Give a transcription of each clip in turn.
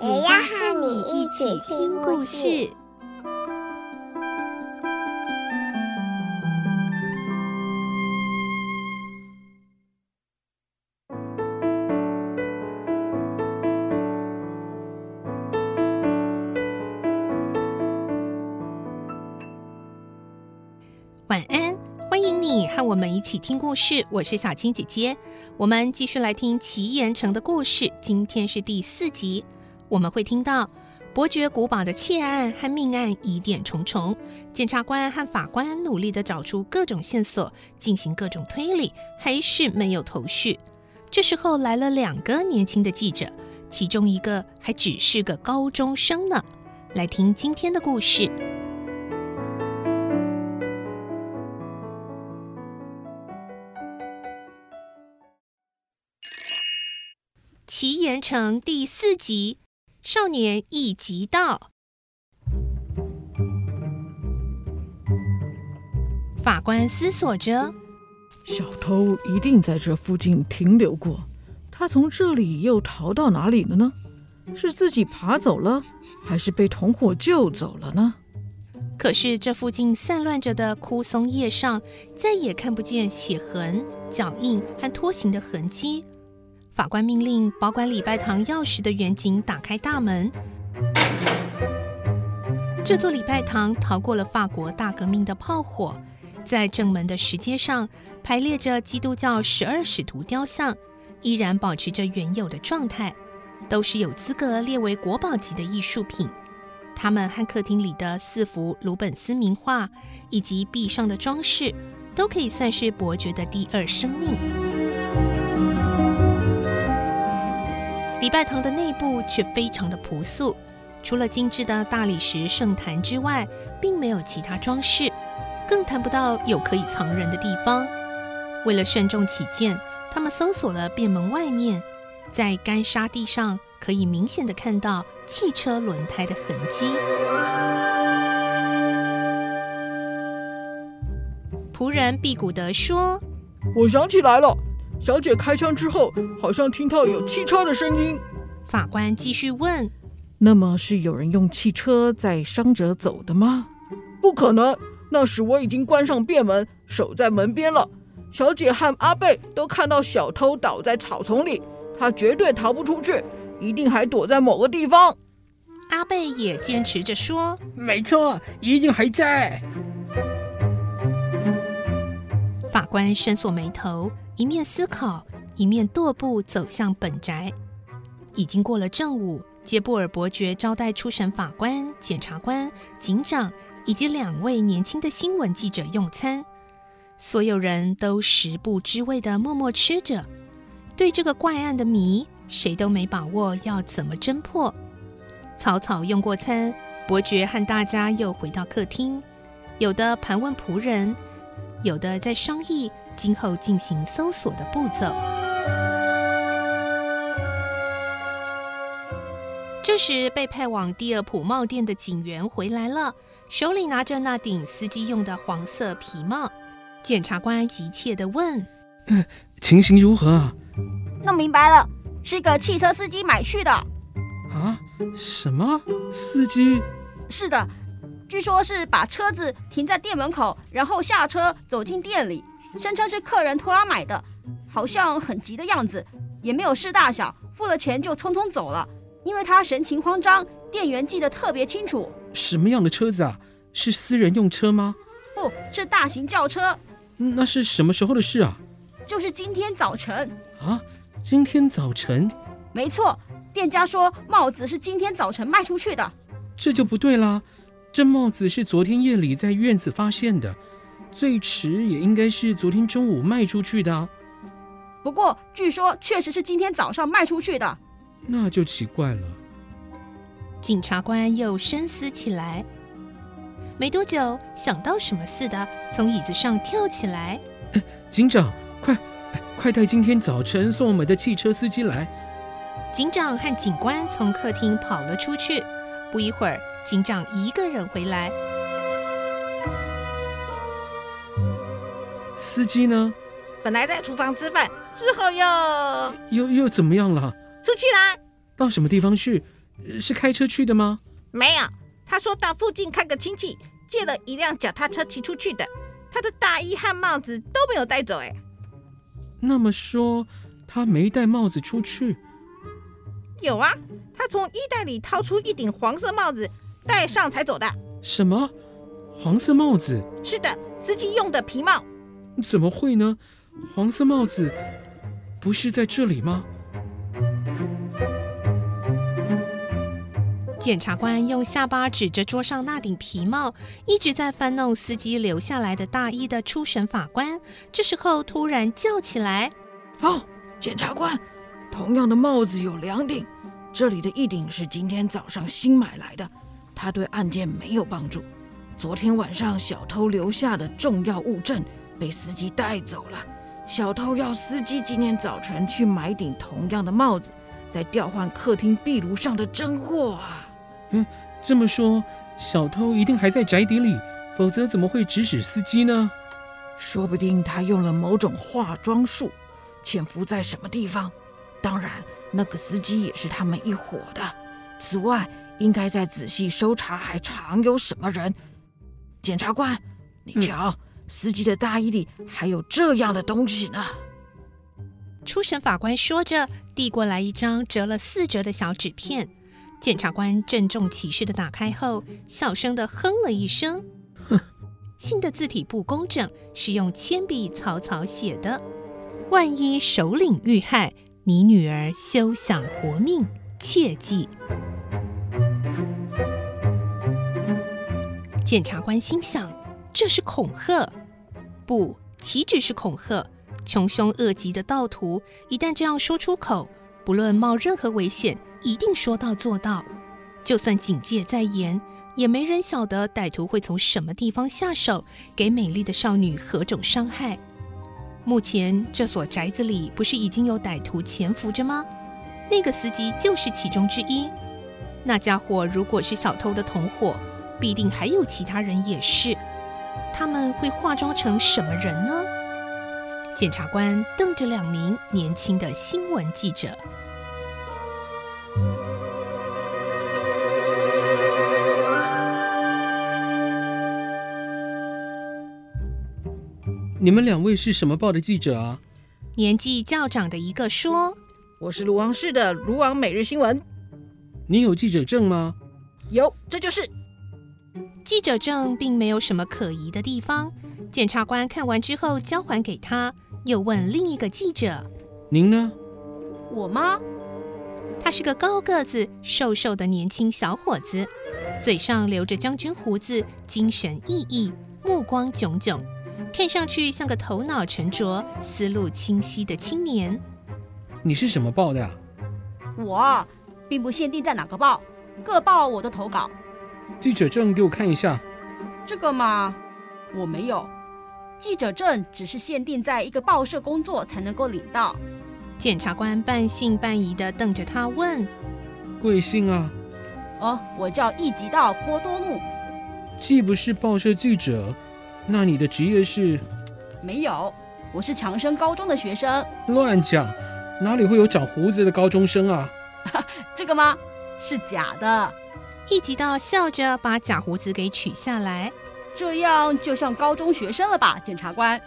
也要和你一起听故事。晚安，欢迎你和我们一起听故事。我是小青姐姐，我们继续来听奇岩城的故事。今天是第四集，我们会听到伯爵古堡的窃案和命案疑点重重，检察官和法官努力地找出各种线索，进行各种推理，还是没有头绪。这时候来了两个年轻的记者，其中一个还只是个高中生呢。来听今天的故事。奇岩城第四集，少年一集到。法官思索着，小偷一定在这附近停留过。他从这里又逃到哪里了呢？是自己爬走了，还是被同伙救走了呢？可是这附近散乱着的枯松叶上，再也看不见血痕、脚印和拖行的痕迹。法官命令保管礼拜堂钥匙的远景打开大门。这座礼拜堂逃过了法国大革命的炮火，在正门的石阶上排列着基督教十二使徒雕像，依然保持着原有的状态，都是有资格列为国宝级的艺术品。它们和客厅里的四幅鲁本斯名画以及壁上的装饰，都可以算是伯爵的第二生命。礼拜堂的内部却非常的朴素，除了精致的大理石圣坛之外，并没有其他装饰，更谈不到有可以藏人的地方。为了慎重起见，他们搜索了便门外面，在干沙地上可以明显的看到汽车轮胎的痕迹。仆人毕古德说：“我想起来了。”小姐开枪之后，好像听到有汽车的声音。法官继续问：“那么是有人用汽车载伤者走的吗？”“不可能，那时我已经关上便门，守在门边了。小姐和阿贝都看到小偷倒在草丛里，他绝对逃不出去，一定还躲在某个地方。”阿贝也坚持着说：“没错，一定还在。”法官深锁眉头。一面思考，一面踱步走向本宅。已经过了正午，杰布尔伯爵招待初审法官、检察官、警长以及两位年轻的新闻记者用餐。所有人都食不知味地默默吃着。对这个怪案的谜，谁都没把握要怎么侦破。草草用过餐，伯爵和大家又回到客厅，有的盘问仆人，有的在商议。今后进行搜索的步骤。这时，被派往第二普帽店的警员回来了，手里拿着那顶司机用的黄色皮帽。检察官急切地问：“嗯，情形如何啊？”“弄明白了，是个汽车司机买去的。”“啊？什么司机？”“是的，据说是把车子停在店门口，然后下车走进店里。”声称是客人托他买的，好像很急的样子，也没有试大小，付了钱就匆匆走了。因为他神情慌张，店员记得特别清楚。什么样的车子啊？是私人用车吗？不是大型轿车。那是什么时候的事啊？就是今天早晨。啊，今天早晨？没错，店家说帽子是今天早晨卖出去的。这就不对啦，这帽子是昨天夜里在院子发现的。最迟也应该是昨天中午卖出去的啊。不过据说确实是今天早上卖出去的。那就奇怪了。警察官又深思起来，没多久想到什么似的，从椅子上跳起来。警长，快，快带今天早晨送我们的汽车司机来！警长和警官从客厅跑了出去。不一会儿，警长一个人回来。司机呢？本来在厨房吃饭，之后又又又怎么样了？出去啦。到什么地方去？是开车去的吗？没有，他说到附近看个亲戚，借了一辆脚踏车骑出去的。他的大衣和帽子都没有带走，哎。那么说，他没戴帽子出去？有啊，他从衣袋里掏出一顶黄色帽子，戴上才走的。什么？黄色帽子？是的，司机用的皮帽。怎么会呢？黄色帽子不是在这里吗？检察官用下巴指着桌上那顶皮帽，一直在翻弄司机留下来的大衣的初审法官，这时候突然叫起来：“哦，检察官，同样的帽子有两顶，这里的一顶是今天早上新买来的，它对案件没有帮助。昨天晚上小偷留下的重要物证被司机带走了，小偷要司机今天早晨去买顶同样的帽子，再调换客厅壁炉上的真货啊。”嗯，这么说，小偷一定还在宅邸里，否则怎么会指使司机呢？说不定他用了某种化妆术，潜伏在什么地方。当然，那个司机也是他们一伙的。此外，应该再仔细搜查，还藏有什么人？检察官，你瞧，司机的大衣里还有这样的东西呢。初审法官说着，递过来一张折了四折的小纸片。检察官郑重其事的打开后，小声的哼了一声。哼，信的字体不工整，是用铅笔草草写的。万一首领遇害，你女儿休想活命，切记。检察官心想，这是恐吓，不，岂止是恐吓。穷凶恶极的盗徒，一旦这样说出口，不论冒任何危险。一定说到做到，就算警戒再严，也没人晓得歹徒会从什么地方下手，给美丽的少女何种伤害。目前这所宅子里不是已经有歹徒潜伏着吗？那个司机就是其中之一。那家伙如果是小偷的同伙，必定还有其他人也是。他们会化妆成什么人呢？检察官瞪着两名年轻的新闻记者。你们两位是什么报的记者啊？年纪较长的一个说：“我是卢王市的卢王每日新闻。”你有记者证吗？有，这就是。记者证并没有什么可疑的地方。检察官看完之后交还给他，又问另一个记者：“您呢？”“我吗？”他是个高个子、瘦瘦的年轻小伙子，嘴上留着将军胡子，精神奕奕，目光炯炯。看上去像个头脑沉着、思路清晰的青年。你是什么报的呀？我并不限定在哪个报，各报我都投稿。记者证给我看一下。这个嘛，我没有。记者证只是限定在一个报社工作才能够领到。检察官半信半疑地瞪着他问：“贵姓啊？”“哦，我叫易吉道波多路。”“既不是报社记者。”那你的职业是？没有，我是强生高中的学生。乱讲，哪里会有长胡子的高中生啊？这个吗？是假的。易吉道笑着把假胡子给取下来，这样就像高中学生了吧？检察官。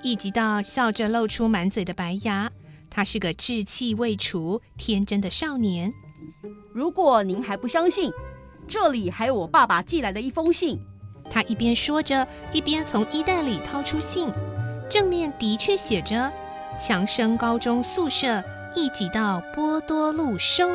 一吉道笑着露出满嘴的白牙，他是个稚气未除、天真的少年。如果您还不相信，这里还有我爸爸寄来的一封信。他一边说着，一边从衣袋里掏出信，正面的确写着“强生高中宿舍一吉道波多路收”。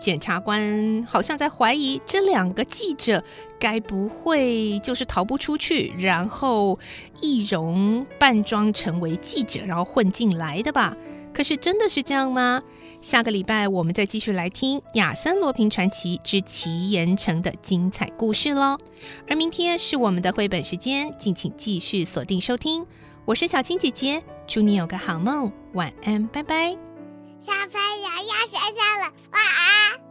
检察官好像在怀疑这两个记者，该不会就是逃不出去，然后易容扮装成为记者，然后混进来的吧？可是真的是这样吗？下个礼拜我们再继续来听亚森罗平传奇之奇岩城的精彩故事喽。而明天是我们的绘本时间，敬请继续锁定收听。我是小青姐姐，祝你有个好梦，晚安，拜拜。小朋友要睡觉了，晚安。